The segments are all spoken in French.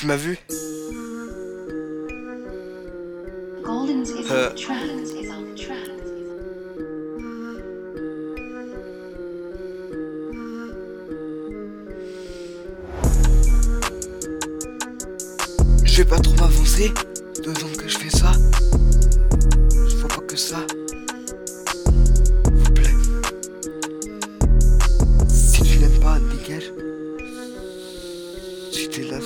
Tu m'as vu Euh. Je vais pas trop m'avancer. Deux ans que je fais ça. Je vois pas que ça. Vous plaît. Si tu n'aimes pas, dégage. Si t'es là,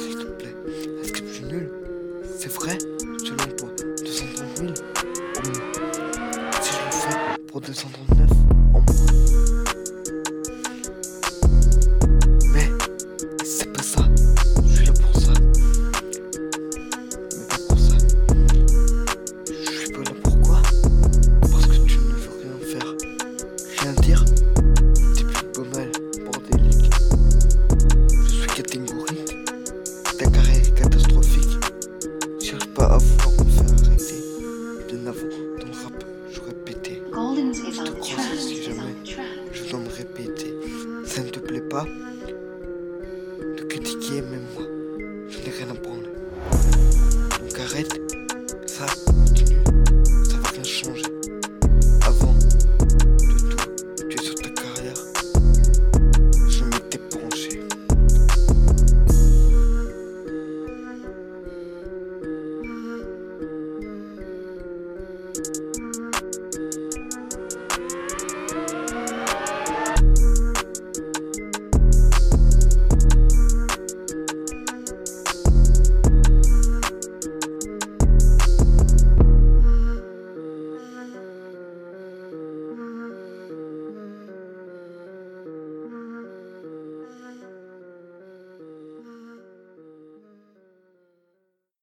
c'est vrai, je l'ai pour 230 000. Si je le fais pour 230 000. je te si jamais je dois me répéter, ça ne te plaît pas, de critiquer même moi. Je n'ai rien à prendre. Donc arrête.